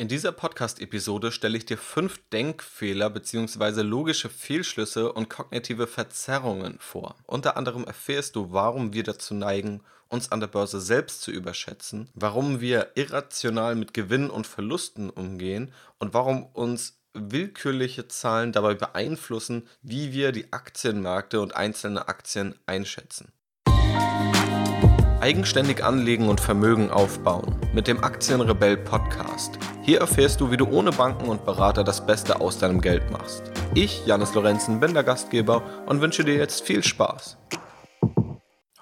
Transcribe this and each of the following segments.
In dieser Podcast-Episode stelle ich dir fünf Denkfehler bzw. logische Fehlschlüsse und kognitive Verzerrungen vor. Unter anderem erfährst du, warum wir dazu neigen, uns an der Börse selbst zu überschätzen, warum wir irrational mit Gewinnen und Verlusten umgehen und warum uns willkürliche Zahlen dabei beeinflussen, wie wir die Aktienmärkte und einzelne Aktien einschätzen. Eigenständig anlegen und Vermögen aufbauen mit dem Aktienrebell Podcast. Hier erfährst du, wie du ohne Banken und Berater das Beste aus deinem Geld machst. Ich, Janis Lorenzen, bin der Gastgeber und wünsche dir jetzt viel Spaß.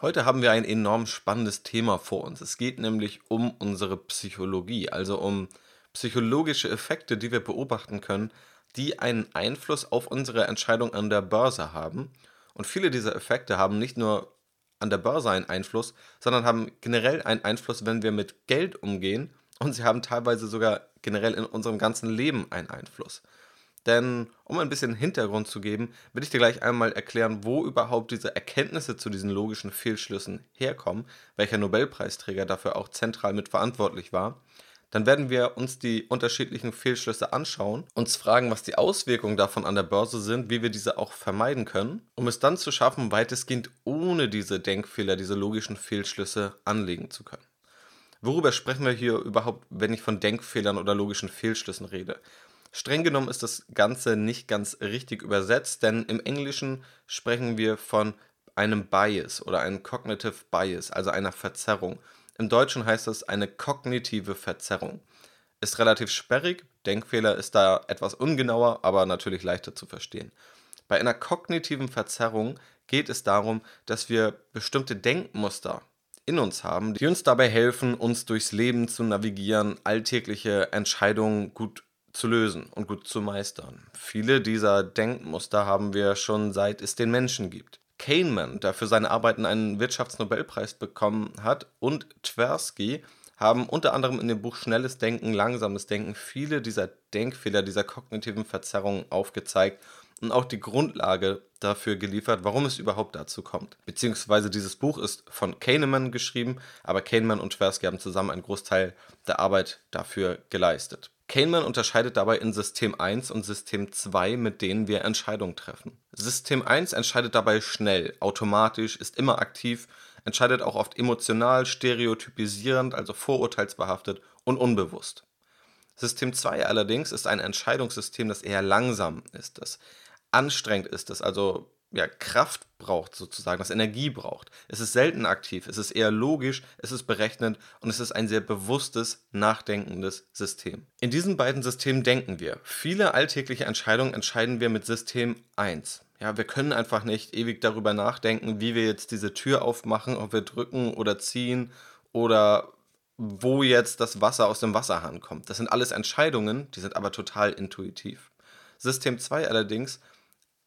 Heute haben wir ein enorm spannendes Thema vor uns. Es geht nämlich um unsere Psychologie, also um psychologische Effekte, die wir beobachten können, die einen Einfluss auf unsere Entscheidung an der Börse haben. Und viele dieser Effekte haben nicht nur an der Börse einen Einfluss, sondern haben generell einen Einfluss, wenn wir mit Geld umgehen und sie haben teilweise sogar generell in unserem ganzen Leben einen Einfluss. Denn um ein bisschen Hintergrund zu geben, will ich dir gleich einmal erklären, wo überhaupt diese Erkenntnisse zu diesen logischen Fehlschlüssen herkommen, welcher Nobelpreisträger dafür auch zentral mit verantwortlich war. Dann werden wir uns die unterschiedlichen Fehlschlüsse anschauen, uns fragen, was die Auswirkungen davon an der Börse sind, wie wir diese auch vermeiden können, um es dann zu schaffen, weitestgehend ohne diese Denkfehler, diese logischen Fehlschlüsse anlegen zu können. Worüber sprechen wir hier überhaupt, wenn ich von Denkfehlern oder logischen Fehlschlüssen rede? Streng genommen ist das Ganze nicht ganz richtig übersetzt, denn im Englischen sprechen wir von einem Bias oder einem Cognitive Bias, also einer Verzerrung. Im Deutschen heißt das eine kognitive Verzerrung. Ist relativ sperrig, Denkfehler ist da etwas ungenauer, aber natürlich leichter zu verstehen. Bei einer kognitiven Verzerrung geht es darum, dass wir bestimmte Denkmuster in uns haben, die uns dabei helfen, uns durchs Leben zu navigieren, alltägliche Entscheidungen gut zu lösen und gut zu meistern. Viele dieser Denkmuster haben wir schon seit es den Menschen gibt. Kahneman, der für seine Arbeiten einen Wirtschaftsnobelpreis bekommen hat, und Tversky haben unter anderem in dem Buch Schnelles Denken, Langsames Denken viele dieser Denkfehler, dieser kognitiven Verzerrungen aufgezeigt und auch die Grundlage dafür geliefert, warum es überhaupt dazu kommt. Beziehungsweise dieses Buch ist von Kahneman geschrieben, aber Kahneman und Tversky haben zusammen einen Großteil der Arbeit dafür geleistet. Kahneman unterscheidet dabei in System 1 und System 2, mit denen wir Entscheidungen treffen. System 1 entscheidet dabei schnell, automatisch, ist immer aktiv, entscheidet auch oft emotional, stereotypisierend, also vorurteilsbehaftet und unbewusst. System 2 allerdings ist ein Entscheidungssystem, das eher langsam ist, das anstrengend ist, das also ja, Kraft braucht sozusagen, das Energie braucht. Es ist selten aktiv, es ist eher logisch, es ist berechnend und es ist ein sehr bewusstes, nachdenkendes System. In diesen beiden Systemen denken wir. Viele alltägliche Entscheidungen entscheiden wir mit System 1. Ja, wir können einfach nicht ewig darüber nachdenken, wie wir jetzt diese Tür aufmachen, ob wir drücken oder ziehen oder wo jetzt das Wasser aus dem Wasserhahn kommt. Das sind alles Entscheidungen, die sind aber total intuitiv. System 2 allerdings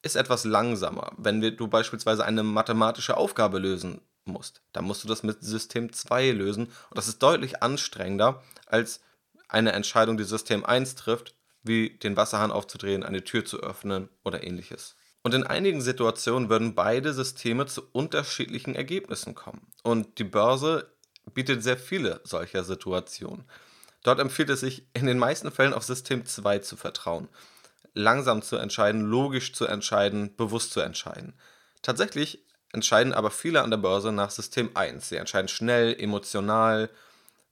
ist etwas langsamer. Wenn du beispielsweise eine mathematische Aufgabe lösen musst, dann musst du das mit System 2 lösen und das ist deutlich anstrengender als eine Entscheidung, die System 1 trifft, wie den Wasserhahn aufzudrehen, eine Tür zu öffnen oder ähnliches. Und in einigen Situationen würden beide Systeme zu unterschiedlichen Ergebnissen kommen. Und die Börse bietet sehr viele solcher Situationen. Dort empfiehlt es sich in den meisten Fällen auf System 2 zu vertrauen langsam zu entscheiden, logisch zu entscheiden, bewusst zu entscheiden. Tatsächlich entscheiden aber viele an der Börse nach System 1. Sie entscheiden schnell, emotional,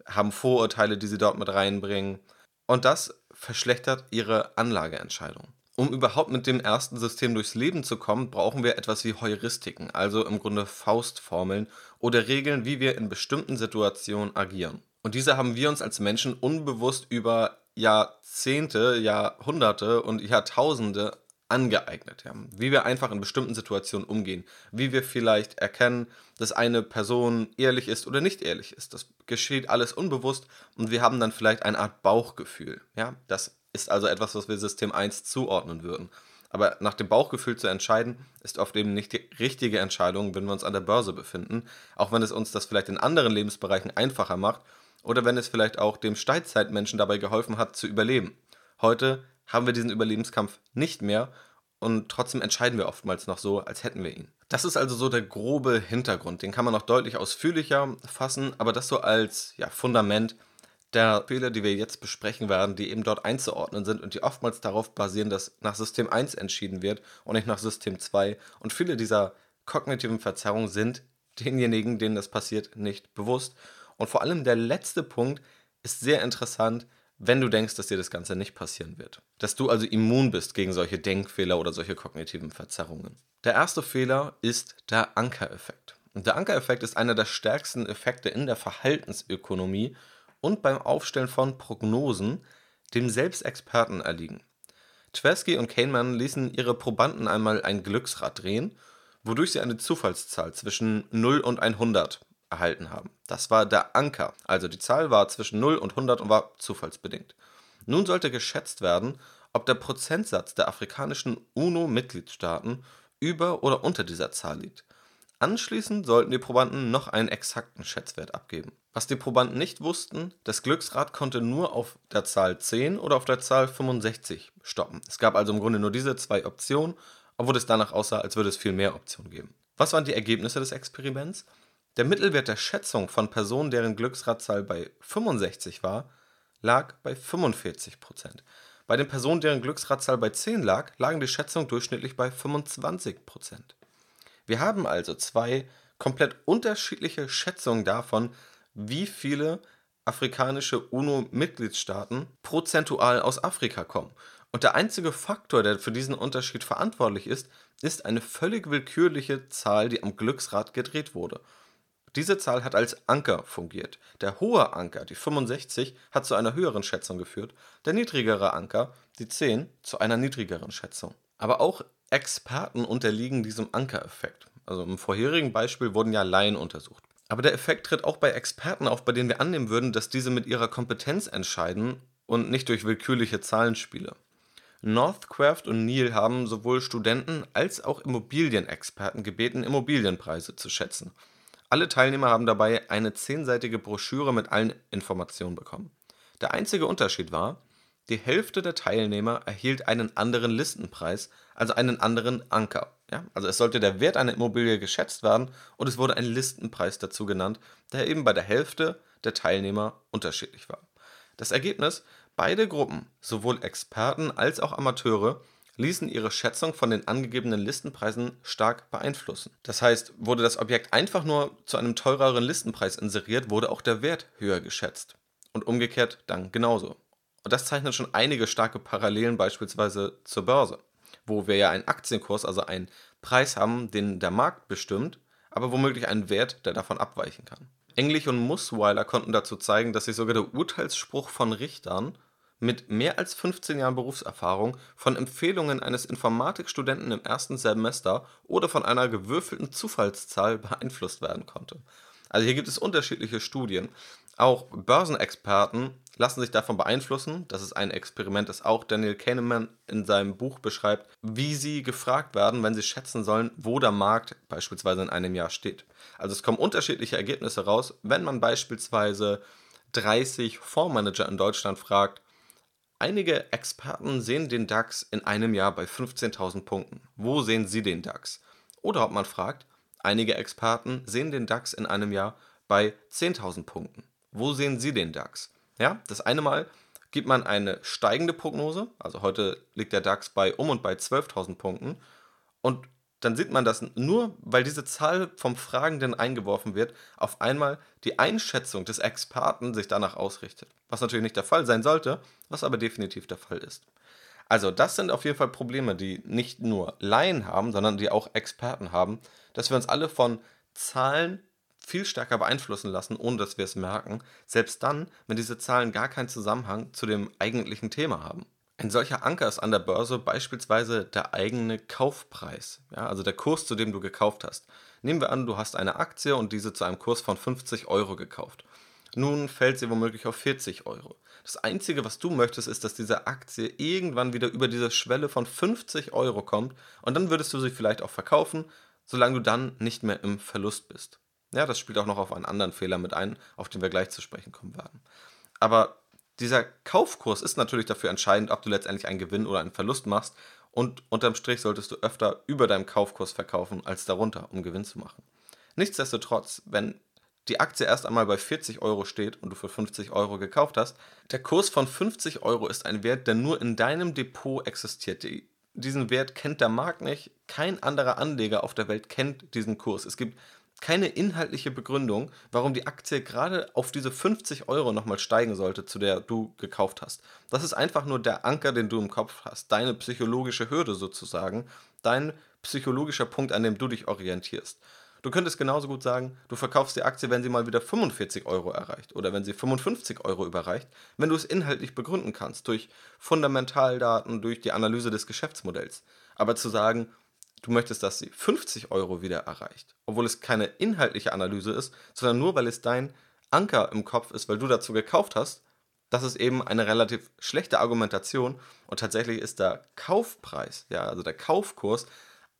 haben Vorurteile, die sie dort mit reinbringen. Und das verschlechtert ihre Anlageentscheidung. Um überhaupt mit dem ersten System durchs Leben zu kommen, brauchen wir etwas wie Heuristiken, also im Grunde Faustformeln oder Regeln, wie wir in bestimmten Situationen agieren. Und diese haben wir uns als Menschen unbewusst über Jahrzehnte, Jahrhunderte und Jahrtausende angeeignet haben. Wie wir einfach in bestimmten Situationen umgehen. Wie wir vielleicht erkennen, dass eine Person ehrlich ist oder nicht ehrlich ist. Das geschieht alles unbewusst und wir haben dann vielleicht eine Art Bauchgefühl. Ja, das ist also etwas, was wir System 1 zuordnen würden. Aber nach dem Bauchgefühl zu entscheiden, ist oft eben nicht die richtige Entscheidung, wenn wir uns an der Börse befinden. Auch wenn es uns das vielleicht in anderen Lebensbereichen einfacher macht oder wenn es vielleicht auch dem Steinzeitmenschen dabei geholfen hat zu überleben. Heute haben wir diesen Überlebenskampf nicht mehr und trotzdem entscheiden wir oftmals noch so, als hätten wir ihn. Das ist also so der grobe Hintergrund. Den kann man noch deutlich ausführlicher fassen, aber das so als ja, Fundament. der Fehler, die wir jetzt besprechen werden, die eben dort einzuordnen sind und die oftmals darauf basieren, dass nach System 1 entschieden wird und nicht nach System 2. Und viele dieser kognitiven Verzerrungen sind denjenigen, denen das passiert, nicht bewusst. Und vor allem der letzte Punkt ist sehr interessant, wenn du denkst, dass dir das Ganze nicht passieren wird. Dass du also immun bist gegen solche Denkfehler oder solche kognitiven Verzerrungen. Der erste Fehler ist der Ankereffekt. Und der Ankereffekt ist einer der stärksten Effekte in der Verhaltensökonomie und beim Aufstellen von Prognosen, dem selbst Experten erliegen. Tversky und Kahneman ließen ihre Probanden einmal ein Glücksrad drehen, wodurch sie eine Zufallszahl zwischen 0 und 100 erhalten haben. Das war der Anker, also die Zahl war zwischen 0 und 100 und war zufallsbedingt. Nun sollte geschätzt werden, ob der Prozentsatz der afrikanischen UNO-Mitgliedstaaten über oder unter dieser Zahl liegt. Anschließend sollten die Probanden noch einen exakten Schätzwert abgeben. Was die Probanden nicht wussten, das Glücksrad konnte nur auf der Zahl 10 oder auf der Zahl 65 stoppen. Es gab also im Grunde nur diese zwei Optionen, obwohl es danach aussah, als würde es viel mehr Optionen geben. Was waren die Ergebnisse des Experiments? Der Mittelwert der Schätzung von Personen, deren Glücksradzahl bei 65 war, lag bei 45% Bei den Personen, deren Glücksradzahl bei 10 lag, lagen die Schätzungen durchschnittlich bei 25% Wir haben also zwei komplett unterschiedliche Schätzungen davon, wie viele afrikanische UNO-Mitgliedstaaten prozentual aus Afrika kommen. Und der einzige Faktor, der für diesen Unterschied verantwortlich ist, ist eine völlig willkürliche Zahl, die am Glücksrad gedreht wurde. Diese Zahl hat als Anker fungiert. Der hohe Anker, die 65, hat zu einer höheren Schätzung geführt, der niedrigere Anker, die 10, zu einer niedrigeren Schätzung. Aber auch Experten unterliegen diesem Ankereffekt. Also im vorherigen Beispiel wurden ja Laien untersucht. Aber der Effekt tritt auch bei Experten auf, bei denen wir annehmen würden, dass diese mit ihrer Kompetenz entscheiden und nicht durch willkürliche Zahlenspiele. Northcraft und Neil haben sowohl Studenten als auch Immobilienexperten gebeten, Immobilienpreise zu schätzen. Alle Teilnehmer haben dabei eine zehnseitige Broschüre mit allen Informationen bekommen. Der einzige Unterschied war, die Hälfte der Teilnehmer erhielt einen anderen Listenpreis, also einen anderen Anker. Ja? Also es sollte der Wert einer Immobilie geschätzt werden und es wurde ein Listenpreis dazu genannt, der eben bei der Hälfte der Teilnehmer unterschiedlich war. Das Ergebnis, beide Gruppen, sowohl Experten als auch Amateure, ließen ihre Schätzung von den angegebenen Listenpreisen stark beeinflussen. Das heißt, wurde das Objekt einfach nur zu einem teureren Listenpreis inseriert, wurde auch der Wert höher geschätzt. Und umgekehrt dann genauso. Und das zeichnet schon einige starke Parallelen beispielsweise zur Börse, wo wir ja einen Aktienkurs, also einen Preis haben, den der Markt bestimmt, aber womöglich einen Wert, der davon abweichen kann. Englich und Musweiler konnten dazu zeigen, dass sich sogar der Urteilsspruch von Richtern mit mehr als 15 Jahren Berufserfahrung von Empfehlungen eines Informatikstudenten im ersten Semester oder von einer gewürfelten Zufallszahl beeinflusst werden konnte. Also hier gibt es unterschiedliche Studien. Auch Börsenexperten lassen sich davon beeinflussen. Das ist ein Experiment, das auch Daniel Kahneman in seinem Buch beschreibt, wie sie gefragt werden, wenn sie schätzen sollen, wo der Markt beispielsweise in einem Jahr steht. Also es kommen unterschiedliche Ergebnisse raus, wenn man beispielsweise 30 Fondsmanager in Deutschland fragt, Einige Experten sehen den DAX in einem Jahr bei 15.000 Punkten. Wo sehen Sie den DAX? Oder ob man fragt, einige Experten sehen den DAX in einem Jahr bei 10.000 Punkten. Wo sehen Sie den DAX? Ja, das eine Mal gibt man eine steigende Prognose, also heute liegt der DAX bei um und bei 12.000 Punkten und dann sieht man, dass nur weil diese Zahl vom Fragenden eingeworfen wird, auf einmal die Einschätzung des Experten sich danach ausrichtet. Was natürlich nicht der Fall sein sollte, was aber definitiv der Fall ist. Also das sind auf jeden Fall Probleme, die nicht nur Laien haben, sondern die auch Experten haben, dass wir uns alle von Zahlen viel stärker beeinflussen lassen, ohne dass wir es merken, selbst dann, wenn diese Zahlen gar keinen Zusammenhang zu dem eigentlichen Thema haben. Ein solcher Anker ist an der Börse beispielsweise der eigene Kaufpreis, ja, also der Kurs, zu dem du gekauft hast. Nehmen wir an, du hast eine Aktie und diese zu einem Kurs von 50 Euro gekauft. Nun fällt sie womöglich auf 40 Euro. Das Einzige, was du möchtest, ist, dass diese Aktie irgendwann wieder über diese Schwelle von 50 Euro kommt und dann würdest du sie vielleicht auch verkaufen, solange du dann nicht mehr im Verlust bist. Ja, das spielt auch noch auf einen anderen Fehler mit ein, auf den wir gleich zu sprechen kommen werden. Aber dieser Kaufkurs ist natürlich dafür entscheidend, ob du letztendlich einen Gewinn oder einen Verlust machst. Und unterm Strich solltest du öfter über deinem Kaufkurs verkaufen als darunter, um Gewinn zu machen. Nichtsdestotrotz, wenn die Aktie erst einmal bei 40 Euro steht und du für 50 Euro gekauft hast. Der Kurs von 50 Euro ist ein Wert, der nur in deinem Depot existiert. Die, diesen Wert kennt der Markt nicht. Kein anderer Anleger auf der Welt kennt diesen Kurs. Es gibt keine inhaltliche Begründung, warum die Aktie gerade auf diese 50 Euro nochmal steigen sollte, zu der du gekauft hast. Das ist einfach nur der Anker, den du im Kopf hast, deine psychologische Hürde sozusagen, dein psychologischer Punkt, an dem du dich orientierst. Du könntest genauso gut sagen, du verkaufst die Aktie, wenn sie mal wieder 45 Euro erreicht oder wenn sie 55 Euro überreicht, wenn du es inhaltlich begründen kannst, durch Fundamentaldaten, durch die Analyse des Geschäftsmodells. Aber zu sagen, du möchtest, dass sie 50 Euro wieder erreicht, obwohl es keine inhaltliche Analyse ist, sondern nur weil es dein Anker im Kopf ist, weil du dazu gekauft hast, das ist eben eine relativ schlechte Argumentation und tatsächlich ist der Kaufpreis, ja, also der Kaufkurs,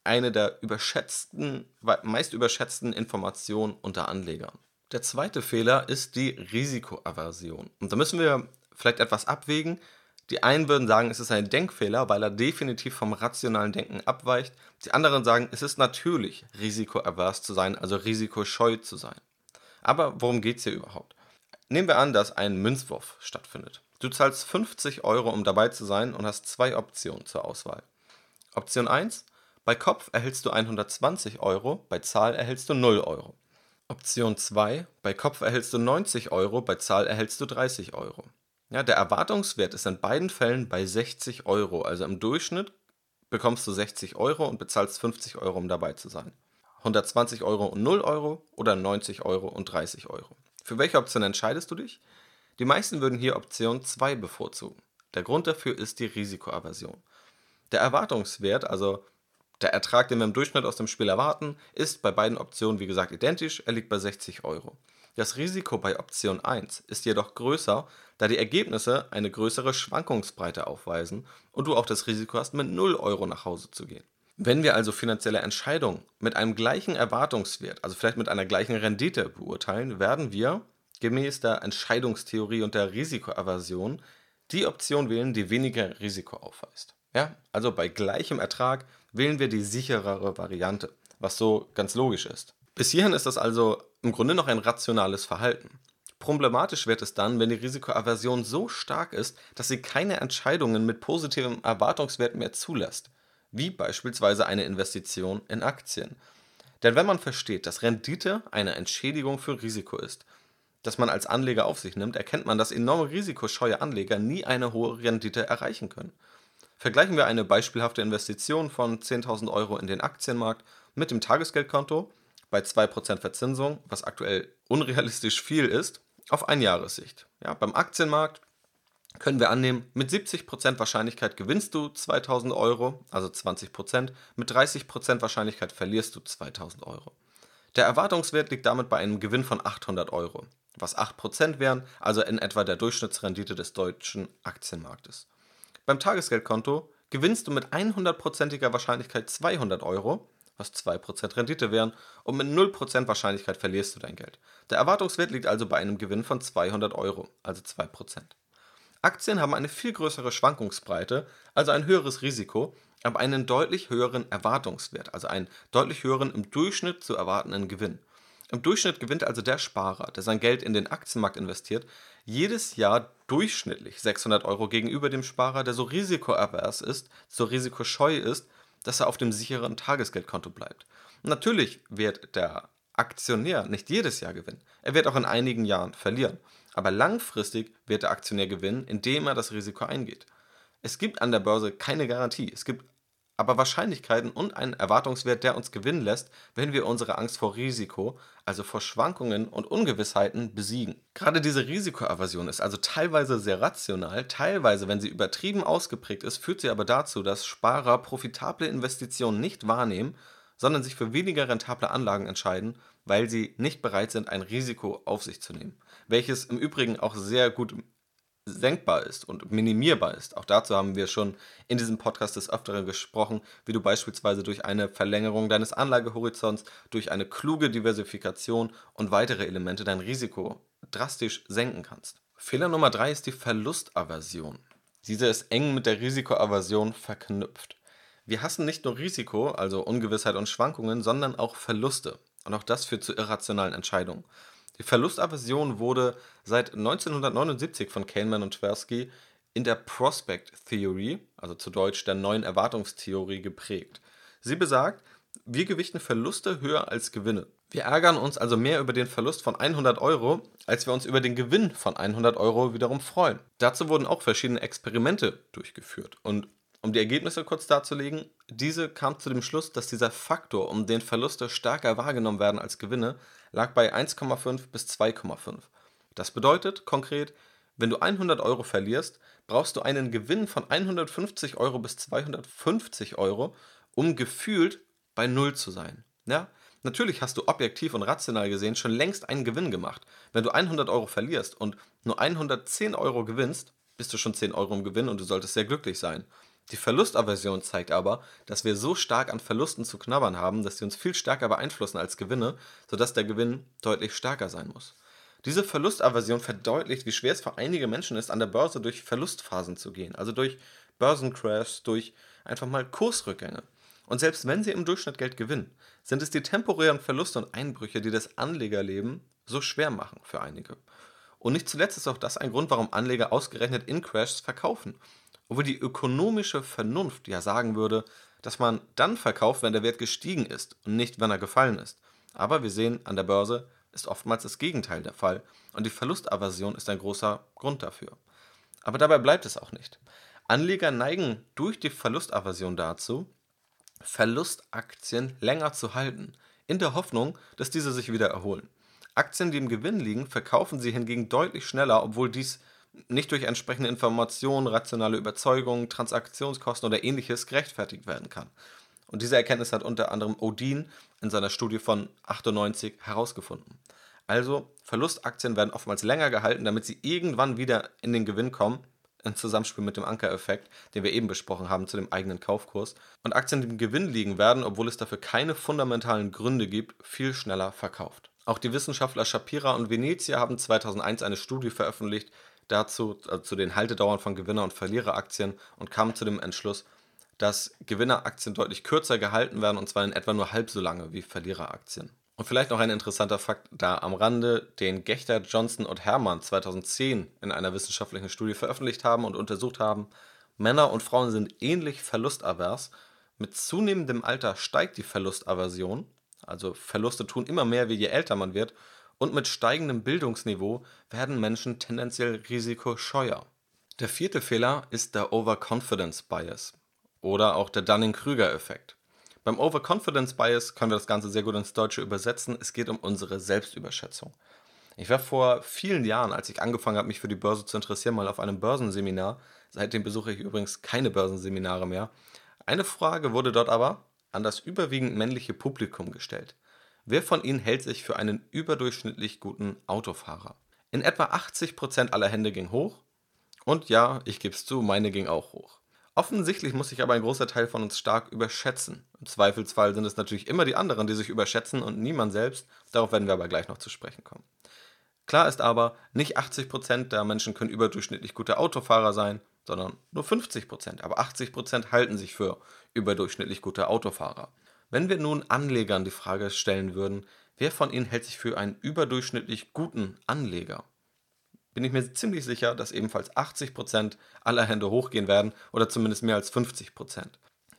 eine der überschätzten, meist überschätzten Informationen unter Anlegern. Der zweite Fehler ist die Risikoaversion. Und da müssen wir vielleicht etwas abwägen, die einen würden sagen, es ist ein Denkfehler, weil er definitiv vom rationalen Denken abweicht. Die anderen sagen, es ist natürlich, risikoavers zu sein, also risikoscheu zu sein. Aber worum geht es hier überhaupt? Nehmen wir an, dass ein Münzwurf stattfindet. Du zahlst 50 Euro, um dabei zu sein und hast zwei Optionen zur Auswahl. Option 1, bei Kopf erhältst du 120 Euro, bei Zahl erhältst du 0 Euro. Option 2, bei Kopf erhältst du 90 Euro, bei Zahl erhältst du 30 Euro. Ja, der Erwartungswert ist in beiden Fällen bei 60 Euro. Also im Durchschnitt bekommst du 60 Euro und bezahlst 50 Euro, um dabei zu sein. 120 Euro und 0 Euro oder 90 Euro und 30 Euro. Für welche Option entscheidest du dich? Die meisten würden hier Option 2 bevorzugen. Der Grund dafür ist die Risikoaversion. Der Erwartungswert, also der Ertrag, den wir im Durchschnitt aus dem Spiel erwarten, ist bei beiden Optionen wie gesagt identisch, er liegt bei 60 Euro. Das Risiko bei Option 1 ist jedoch größer, da die Ergebnisse eine größere Schwankungsbreite aufweisen und du auch das Risiko hast, mit 0 Euro nach Hause zu gehen. Wenn wir also finanzielle Entscheidungen mit einem gleichen Erwartungswert, also vielleicht mit einer gleichen Rendite beurteilen, werden wir gemäß der Entscheidungstheorie und der Risikoaversion die Option wählen, die weniger Risiko aufweist. Ja, also bei gleichem Ertrag wählen wir die sicherere Variante, was so ganz logisch ist. Bis hierhin ist das also im Grunde noch ein rationales Verhalten. Problematisch wird es dann, wenn die Risikoaversion so stark ist, dass sie keine Entscheidungen mit positivem Erwartungswert mehr zulässt, wie beispielsweise eine Investition in Aktien. Denn wenn man versteht, dass Rendite eine Entschädigung für Risiko ist, das man als Anleger auf sich nimmt, erkennt man, dass enorme risikoscheue Anleger nie eine hohe Rendite erreichen können. Vergleichen wir eine beispielhafte Investition von 10.000 Euro in den Aktienmarkt mit dem Tagesgeldkonto, bei 2% Verzinsung, was aktuell unrealistisch viel ist, auf Einjahressicht. Ja, beim Aktienmarkt können wir annehmen, mit 70% Wahrscheinlichkeit gewinnst du 2000 Euro, also 20%, mit 30% Wahrscheinlichkeit verlierst du 2000 Euro. Der Erwartungswert liegt damit bei einem Gewinn von 800 Euro, was 8% wären, also in etwa der Durchschnittsrendite des deutschen Aktienmarktes. Beim Tagesgeldkonto gewinnst du mit 100%iger Wahrscheinlichkeit 200 Euro, was 2% Rendite wären, und mit 0% Wahrscheinlichkeit verlierst du dein Geld. Der Erwartungswert liegt also bei einem Gewinn von 200 Euro, also 2%. Aktien haben eine viel größere Schwankungsbreite, also ein höheres Risiko, aber einen deutlich höheren Erwartungswert, also einen deutlich höheren im Durchschnitt zu erwartenden Gewinn. Im Durchschnitt gewinnt also der Sparer, der sein Geld in den Aktienmarkt investiert, jedes Jahr durchschnittlich 600 Euro gegenüber dem Sparer, der so risikoavers ist, so risikoscheu ist dass er auf dem sicheren Tagesgeldkonto bleibt. Natürlich wird der Aktionär nicht jedes Jahr gewinnen. Er wird auch in einigen Jahren verlieren. Aber langfristig wird der Aktionär gewinnen, indem er das Risiko eingeht. Es gibt an der Börse keine Garantie. Es gibt aber Wahrscheinlichkeiten und einen Erwartungswert, der uns gewinnen lässt, wenn wir unsere Angst vor Risiko, also vor Schwankungen und Ungewissheiten, besiegen. Gerade diese Risikoaversion ist also teilweise sehr rational, teilweise, wenn sie übertrieben ausgeprägt ist, führt sie aber dazu, dass Sparer profitable Investitionen nicht wahrnehmen, sondern sich für weniger rentable Anlagen entscheiden, weil sie nicht bereit sind, ein Risiko auf sich zu nehmen. Welches im Übrigen auch sehr gut senkbar ist und minimierbar ist. Auch dazu haben wir schon in diesem Podcast des Öfteren gesprochen, wie du beispielsweise durch eine Verlängerung deines Anlagehorizonts, durch eine kluge Diversifikation und weitere Elemente dein Risiko drastisch senken kannst. Fehler Nummer drei ist die Verlustaversion. Diese ist eng mit der Risikoaversion verknüpft. Wir hassen nicht nur Risiko, also Ungewissheit und Schwankungen, sondern auch Verluste. Und auch das führt zu irrationalen Entscheidungen. Die Verlustaversion wurde seit 1979 von Kahneman und Tversky in der Prospect Theory, also zu Deutsch der neuen Erwartungstheorie, geprägt. Sie besagt, wir gewichten Verluste höher als Gewinne. Wir ärgern uns also mehr über den Verlust von 100 Euro, als wir uns über den Gewinn von 100 Euro wiederum freuen. Dazu wurden auch verschiedene Experimente durchgeführt. Und um die Ergebnisse kurz darzulegen, diese kam zu dem Schluss, dass dieser Faktor, um den Verluste stärker wahrgenommen werden als Gewinne, lag bei 1,5 bis 2,5. Das bedeutet konkret, wenn du 100 Euro verlierst, brauchst du einen Gewinn von 150 Euro bis 250 Euro, um gefühlt bei Null zu sein. Ja? Natürlich hast du objektiv und rational gesehen schon längst einen Gewinn gemacht. Wenn du 100 Euro verlierst und nur 110 Euro gewinnst, bist du schon 10 Euro im Gewinn und du solltest sehr glücklich sein. Die Verlustaversion zeigt aber, dass wir so stark an Verlusten zu knabbern haben, dass sie uns viel stärker beeinflussen als Gewinne, sodass der Gewinn deutlich stärker sein muss. Diese Verlustaversion verdeutlicht, wie schwer es für einige Menschen ist, an der Börse durch Verlustphasen zu gehen, also durch Börsencrashs, durch einfach mal Kursrückgänge. Und selbst wenn sie im Durchschnitt Geld gewinnen, sind es die temporären Verluste und Einbrüche, die das Anlegerleben so schwer machen für einige. Und nicht zuletzt ist auch das ein Grund, warum Anleger ausgerechnet in Crashs verkaufen obwohl die ökonomische Vernunft ja sagen würde, dass man dann verkauft, wenn der Wert gestiegen ist und nicht, wenn er gefallen ist. Aber wir sehen, an der Börse ist oftmals das Gegenteil der Fall und die Verlustaversion ist ein großer Grund dafür. Aber dabei bleibt es auch nicht. Anleger neigen durch die Verlustaversion dazu, Verlustaktien länger zu halten, in der Hoffnung, dass diese sich wieder erholen. Aktien, die im Gewinn liegen, verkaufen sie hingegen deutlich schneller, obwohl dies nicht durch entsprechende Informationen, rationale Überzeugungen, Transaktionskosten oder ähnliches gerechtfertigt werden kann. Und diese Erkenntnis hat unter anderem Odin in seiner Studie von 98 herausgefunden. Also Verlustaktien werden oftmals länger gehalten, damit sie irgendwann wieder in den Gewinn kommen, im Zusammenspiel mit dem Ankereffekt, den wir eben besprochen haben zu dem eigenen Kaufkurs. Und Aktien, die im Gewinn liegen, werden, obwohl es dafür keine fundamentalen Gründe gibt, viel schneller verkauft. Auch die Wissenschaftler Shapira und Venezia haben 2001 eine Studie veröffentlicht, dazu, also zu den Haltedauern von Gewinner- und Verliereraktien und kam zu dem Entschluss, dass Gewinneraktien deutlich kürzer gehalten werden und zwar in etwa nur halb so lange wie Verliereraktien. Und vielleicht noch ein interessanter Fakt da am Rande, den Gechter, Johnson und Hermann 2010 in einer wissenschaftlichen Studie veröffentlicht haben und untersucht haben, Männer und Frauen sind ähnlich verlustavers. Mit zunehmendem Alter steigt die Verlustaversion, also Verluste tun immer mehr, je älter man wird, und mit steigendem Bildungsniveau werden Menschen tendenziell risikoscheuer. Der vierte Fehler ist der Overconfidence Bias oder auch der Dunning-Krüger-Effekt. Beim Overconfidence Bias können wir das Ganze sehr gut ins Deutsche übersetzen. Es geht um unsere Selbstüberschätzung. Ich war vor vielen Jahren, als ich angefangen habe, mich für die Börse zu interessieren, mal auf einem Börsenseminar. Seitdem besuche ich übrigens keine Börsenseminare mehr. Eine Frage wurde dort aber an das überwiegend männliche Publikum gestellt. Wer von Ihnen hält sich für einen überdurchschnittlich guten Autofahrer? In etwa 80% aller Hände ging hoch. Und ja, ich gebe es zu, meine ging auch hoch. Offensichtlich muss sich aber ein großer Teil von uns stark überschätzen. Im Zweifelsfall sind es natürlich immer die anderen, die sich überschätzen und niemand selbst. Darauf werden wir aber gleich noch zu sprechen kommen. Klar ist aber, nicht 80% der Menschen können überdurchschnittlich gute Autofahrer sein, sondern nur 50%. Aber 80% halten sich für überdurchschnittlich gute Autofahrer. Wenn wir nun Anlegern die Frage stellen würden, wer von ihnen hält sich für einen überdurchschnittlich guten Anleger, bin ich mir ziemlich sicher, dass ebenfalls 80% aller Hände hochgehen werden oder zumindest mehr als 50%.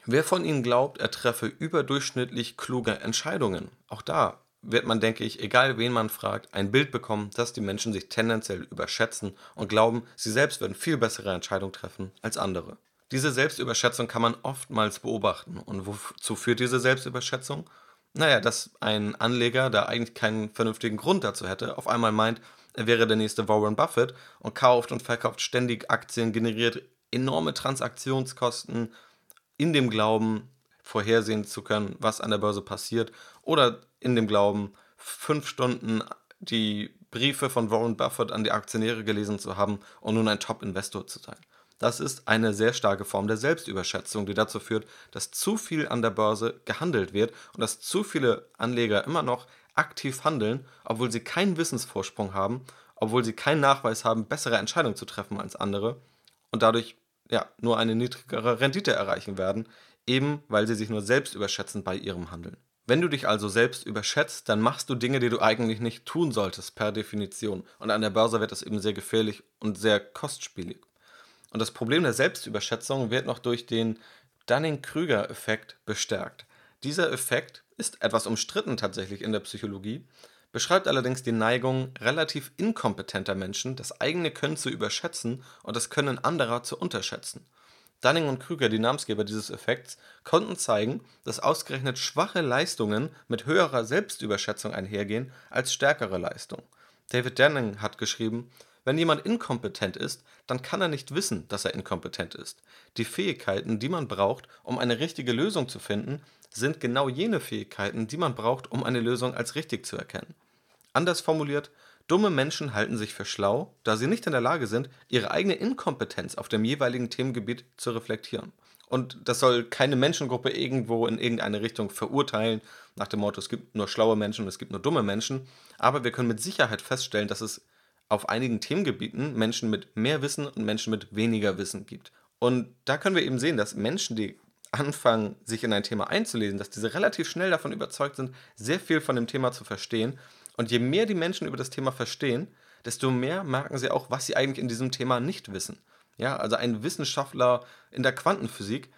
Wer von Ihnen glaubt, er treffe überdurchschnittlich kluge Entscheidungen? Auch da wird man, denke ich, egal wen man fragt, ein Bild bekommen, dass die Menschen sich tendenziell überschätzen und glauben, sie selbst würden viel bessere Entscheidungen treffen als andere. Diese Selbstüberschätzung kann man oftmals beobachten. Und wozu führt diese Selbstüberschätzung? Naja, dass ein Anleger, der eigentlich keinen vernünftigen Grund dazu hätte, auf einmal meint, er wäre der nächste Warren Buffett und kauft und verkauft ständig Aktien, generiert enorme Transaktionskosten in dem Glauben, vorhersehen zu können, was an der Börse passiert oder in dem Glauben, fünf Stunden die Briefe von Warren Buffett an die Aktionäre gelesen zu haben und nun ein Top-Investor zu sein. Das ist eine sehr starke Form der Selbstüberschätzung, die dazu führt, dass zu viel an der Börse gehandelt wird und dass zu viele Anleger immer noch aktiv handeln, obwohl sie keinen Wissensvorsprung haben, obwohl sie keinen Nachweis haben, bessere Entscheidungen zu treffen als andere und dadurch ja, nur eine niedrigere Rendite erreichen werden, eben weil sie sich nur selbst überschätzen bei ihrem Handeln. Wenn du dich also selbst überschätzt, dann machst du Dinge, die du eigentlich nicht tun solltest, per Definition. Und an der Börse wird das eben sehr gefährlich und sehr kostspielig. Und das Problem der Selbstüberschätzung wird noch durch den Dunning-Krüger-Effekt bestärkt. Dieser Effekt ist etwas umstritten tatsächlich in der Psychologie, beschreibt allerdings die Neigung relativ inkompetenter Menschen, das eigene Können zu überschätzen und das Können anderer zu unterschätzen. Dunning und Krüger, die Namensgeber dieses Effekts, konnten zeigen, dass ausgerechnet schwache Leistungen mit höherer Selbstüberschätzung einhergehen als stärkere Leistungen. David Dunning hat geschrieben, wenn jemand inkompetent ist, dann kann er nicht wissen, dass er inkompetent ist. Die Fähigkeiten, die man braucht, um eine richtige Lösung zu finden, sind genau jene Fähigkeiten, die man braucht, um eine Lösung als richtig zu erkennen. Anders formuliert, Dumme Menschen halten sich für schlau, da sie nicht in der Lage sind, ihre eigene Inkompetenz auf dem jeweiligen Themengebiet zu reflektieren. Und das soll keine Menschengruppe irgendwo in irgendeine Richtung verurteilen, nach dem Motto, es gibt nur schlaue Menschen und es gibt nur dumme Menschen. Aber wir können mit Sicherheit feststellen, dass es auf einigen Themengebieten Menschen mit mehr Wissen und Menschen mit weniger Wissen gibt. Und da können wir eben sehen, dass Menschen, die anfangen, sich in ein Thema einzulesen, dass diese relativ schnell davon überzeugt sind, sehr viel von dem Thema zu verstehen und je mehr die Menschen über das Thema verstehen, desto mehr merken sie auch, was sie eigentlich in diesem Thema nicht wissen. Ja, also ein Wissenschaftler in der Quantenphysik,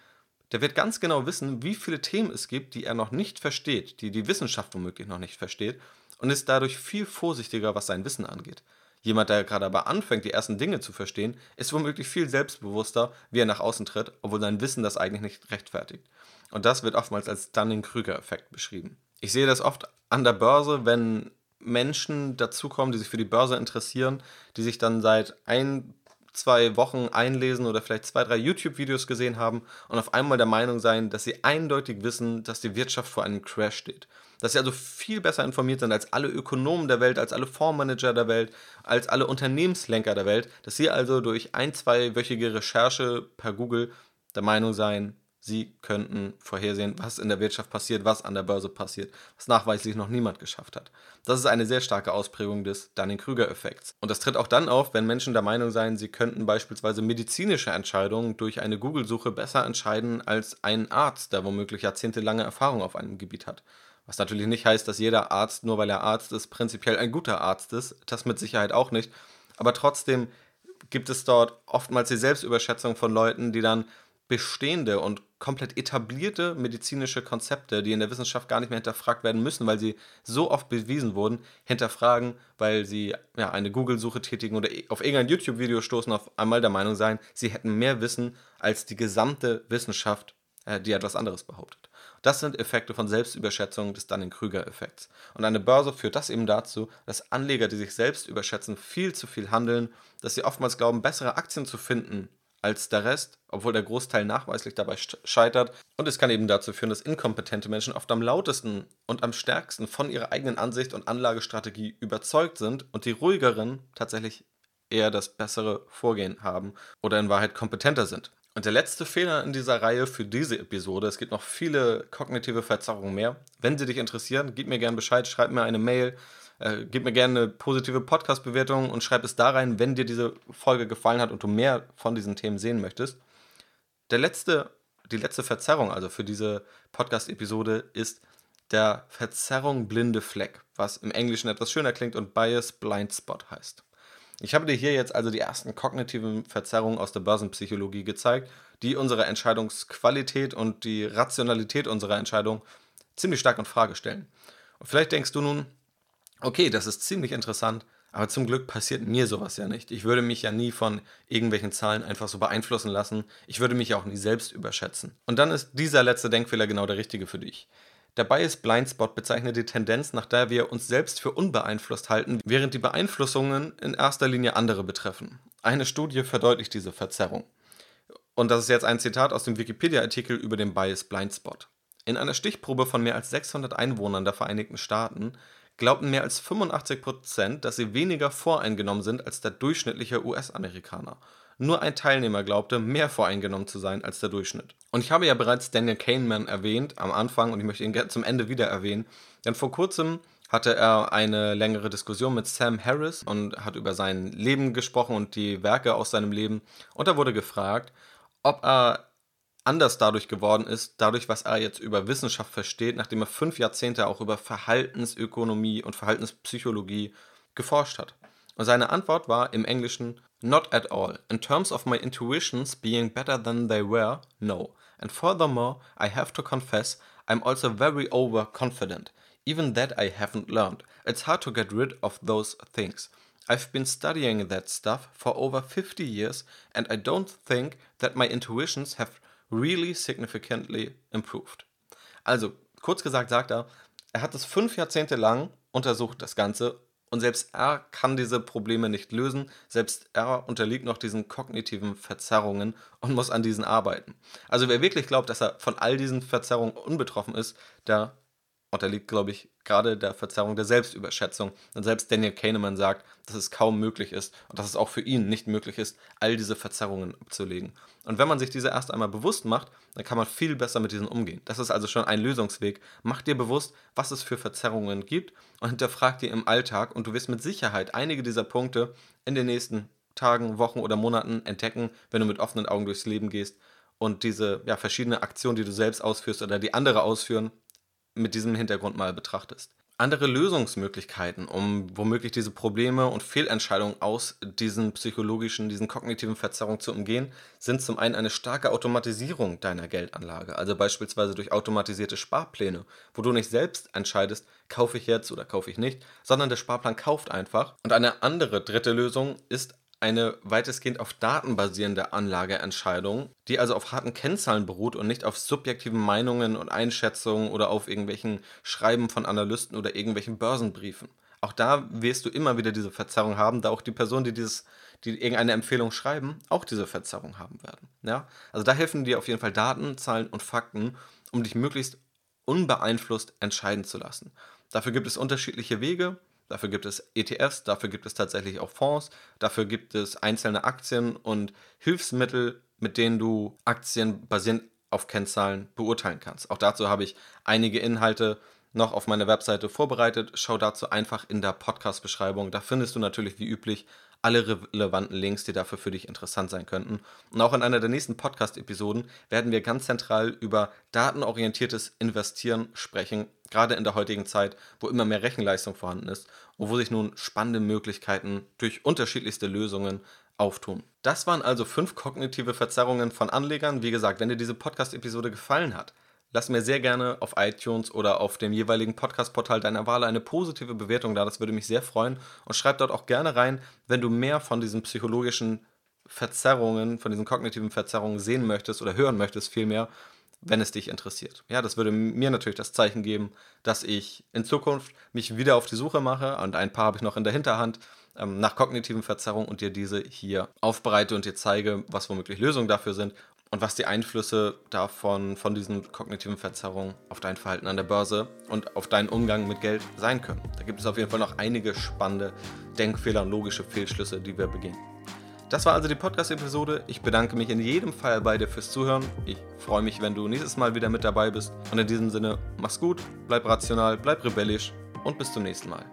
der wird ganz genau wissen, wie viele Themen es gibt, die er noch nicht versteht, die die Wissenschaft womöglich noch nicht versteht und ist dadurch viel vorsichtiger, was sein Wissen angeht. Jemand, der gerade aber anfängt, die ersten Dinge zu verstehen, ist womöglich viel selbstbewusster, wie er nach außen tritt, obwohl sein Wissen das eigentlich nicht rechtfertigt. Und das wird oftmals als Dunning-Krüger-Effekt beschrieben. Ich sehe das oft an der Börse, wenn Menschen dazukommen, die sich für die Börse interessieren, die sich dann seit ein, zwei Wochen einlesen oder vielleicht zwei, drei YouTube-Videos gesehen haben und auf einmal der Meinung sein, dass sie eindeutig wissen, dass die Wirtschaft vor einem Crash steht. Dass sie also viel besser informiert sind als alle Ökonomen der Welt, als alle Fondsmanager der Welt, als alle Unternehmenslenker der Welt, dass sie also durch ein, zweiwöchige Recherche per Google der Meinung sein, sie könnten vorhersehen, was in der Wirtschaft passiert, was an der Börse passiert, was nachweislich noch niemand geschafft hat. Das ist eine sehr starke Ausprägung des Dunning-Krüger-Effekts. Und das tritt auch dann auf, wenn Menschen der Meinung seien, sie könnten beispielsweise medizinische Entscheidungen durch eine Google-Suche besser entscheiden als ein Arzt, der womöglich jahrzehntelange Erfahrung auf einem Gebiet hat. Was natürlich nicht heißt, dass jeder Arzt, nur weil er Arzt ist, prinzipiell ein guter Arzt ist. Das mit Sicherheit auch nicht. Aber trotzdem gibt es dort oftmals die Selbstüberschätzung von Leuten, die dann bestehende und komplett etablierte medizinische Konzepte, die in der Wissenschaft gar nicht mehr hinterfragt werden müssen, weil sie so oft bewiesen wurden, hinterfragen, weil sie ja, eine Google-Suche tätigen oder auf irgendein YouTube-Video stoßen, auf einmal der Meinung sein, sie hätten mehr Wissen als die gesamte Wissenschaft, äh, die etwas anderes behauptet. Das sind Effekte von Selbstüberschätzung des Dunning-Krüger-Effekts. Und eine Börse führt das eben dazu, dass Anleger, die sich selbst überschätzen, viel zu viel handeln, dass sie oftmals glauben, bessere Aktien zu finden als der Rest, obwohl der Großteil nachweislich dabei scheitert. Und es kann eben dazu führen, dass inkompetente Menschen oft am lautesten und am stärksten von ihrer eigenen Ansicht und Anlagestrategie überzeugt sind und die ruhigeren tatsächlich eher das bessere Vorgehen haben oder in Wahrheit kompetenter sind. Und der letzte Fehler in dieser Reihe für diese Episode, es gibt noch viele kognitive Verzerrungen mehr. Wenn sie dich interessieren, gib mir gerne Bescheid, schreib mir eine Mail äh, gib mir gerne eine positive Podcast-Bewertung und schreib es da rein, wenn dir diese Folge gefallen hat und du mehr von diesen Themen sehen möchtest. Der letzte, die letzte Verzerrung also für diese Podcast-Episode ist der Verzerrung blinde Fleck, was im Englischen etwas schöner klingt und Bias Blind Spot heißt. Ich habe dir hier jetzt also die ersten kognitiven Verzerrungen aus der Börsenpsychologie gezeigt, die unsere Entscheidungsqualität und die Rationalität unserer Entscheidung ziemlich stark in Frage stellen. Und vielleicht denkst du nun, okay, das ist ziemlich interessant, aber zum Glück passiert mir sowas ja nicht. Ich würde mich ja nie von irgendwelchen Zahlen einfach so beeinflussen lassen. Ich würde mich auch nie selbst überschätzen. Und dann ist dieser letzte Denkfehler genau der richtige für dich. Der Bias Blindspot bezeichnet die Tendenz, nach der wir uns selbst für unbeeinflusst halten, während die Beeinflussungen in erster Linie andere betreffen. Eine Studie verdeutlicht diese Verzerrung. Und das ist jetzt ein Zitat aus dem Wikipedia-Artikel über den Bias Blindspot. In einer Stichprobe von mehr als 600 Einwohnern der Vereinigten Staaten glaubten mehr als 85 Prozent, dass sie weniger voreingenommen sind als der durchschnittliche US-Amerikaner. Nur ein Teilnehmer glaubte, mehr voreingenommen zu sein als der Durchschnitt. Und ich habe ja bereits Daniel Kahneman erwähnt am Anfang und ich möchte ihn zum Ende wieder erwähnen, denn vor kurzem hatte er eine längere Diskussion mit Sam Harris und hat über sein Leben gesprochen und die Werke aus seinem Leben. Und da wurde gefragt, ob er anders dadurch geworden ist, dadurch, was er jetzt über Wissenschaft versteht, nachdem er fünf Jahrzehnte auch über Verhaltensökonomie und Verhaltenspsychologie geforscht hat. Und seine Antwort war im Englischen Not at all. In terms of my intuitions being better than they were, no. And furthermore, I have to confess, I'm also very overconfident. Even that I haven't learned. It's hard to get rid of those things. I've been studying that stuff for over 50 years and I don't think that my intuitions have really significantly improved. Also, kurz gesagt sagt er, er hat es fünf Jahrzehnte lang untersucht, das Ganze, und selbst er kann diese Probleme nicht lösen, selbst er unterliegt noch diesen kognitiven Verzerrungen und muss an diesen arbeiten. Also wer wirklich glaubt, dass er von all diesen Verzerrungen unbetroffen ist, der unterliegt, glaube ich, gerade der Verzerrung der Selbstüberschätzung. Und selbst Daniel Kahneman sagt, dass es kaum möglich ist und dass es auch für ihn nicht möglich ist, all diese Verzerrungen abzulegen. Und wenn man sich diese erst einmal bewusst macht, dann kann man viel besser mit diesen umgehen. Das ist also schon ein Lösungsweg. Mach dir bewusst, was es für Verzerrungen gibt und hinterfrag dir im Alltag und du wirst mit Sicherheit einige dieser Punkte in den nächsten Tagen, Wochen oder Monaten entdecken, wenn du mit offenen Augen durchs Leben gehst und diese ja, verschiedene Aktionen, die du selbst ausführst oder die andere ausführen, mit diesem Hintergrund mal betrachtest. Andere Lösungsmöglichkeiten, um womöglich diese Probleme und Fehlentscheidungen aus diesen psychologischen, diesen kognitiven Verzerrungen zu umgehen, sind zum einen eine starke Automatisierung deiner Geldanlage, also beispielsweise durch automatisierte Sparpläne, wo du nicht selbst entscheidest, kaufe ich jetzt oder kaufe ich nicht, sondern der Sparplan kauft einfach. Und eine andere dritte Lösung ist eine weitestgehend auf Daten basierende Anlageentscheidung, die also auf harten Kennzahlen beruht und nicht auf subjektiven Meinungen und Einschätzungen oder auf irgendwelchen Schreiben von Analysten oder irgendwelchen Börsenbriefen. Auch da wirst du immer wieder diese Verzerrung haben, da auch die Personen, die dieses, die irgendeine Empfehlung schreiben, auch diese Verzerrung haben werden. Ja? Also da helfen dir auf jeden Fall Daten, Zahlen und Fakten, um dich möglichst unbeeinflusst entscheiden zu lassen. Dafür gibt es unterschiedliche Wege. Dafür gibt es ETFs, dafür gibt es tatsächlich auch Fonds, dafür gibt es einzelne Aktien und Hilfsmittel, mit denen du Aktien basierend auf Kennzahlen beurteilen kannst. Auch dazu habe ich einige Inhalte noch auf meiner Webseite vorbereitet. Schau dazu einfach in der Podcast-Beschreibung. Da findest du natürlich wie üblich alle relevanten Links, die dafür für dich interessant sein könnten. Und auch in einer der nächsten Podcast-Episoden werden wir ganz zentral über datenorientiertes Investieren sprechen gerade in der heutigen Zeit, wo immer mehr Rechenleistung vorhanden ist und wo sich nun spannende Möglichkeiten durch unterschiedlichste Lösungen auftun. Das waren also fünf kognitive Verzerrungen von Anlegern. Wie gesagt, wenn dir diese Podcast-Episode gefallen hat, lass mir sehr gerne auf iTunes oder auf dem jeweiligen Podcast-Portal deiner Wahl eine positive Bewertung da. Das würde mich sehr freuen. Und schreib dort auch gerne rein, wenn du mehr von diesen psychologischen Verzerrungen, von diesen kognitiven Verzerrungen sehen möchtest oder hören möchtest, vielmehr wenn es dich interessiert. Ja, das würde mir natürlich das Zeichen geben, dass ich in Zukunft mich wieder auf die Suche mache und ein paar habe ich noch in der Hinterhand ähm, nach kognitiven Verzerrungen und dir diese hier aufbereite und dir zeige, was womöglich Lösungen dafür sind und was die Einflüsse davon von diesen kognitiven Verzerrungen auf dein Verhalten an der Börse und auf deinen Umgang mit Geld sein können. Da gibt es auf jeden Fall noch einige spannende Denkfehler und logische Fehlschlüsse, die wir begehen. Das war also die Podcast-Episode. Ich bedanke mich in jedem Fall bei dir fürs Zuhören. Ich freue mich, wenn du nächstes Mal wieder mit dabei bist. Und in diesem Sinne, mach's gut, bleib rational, bleib rebellisch und bis zum nächsten Mal.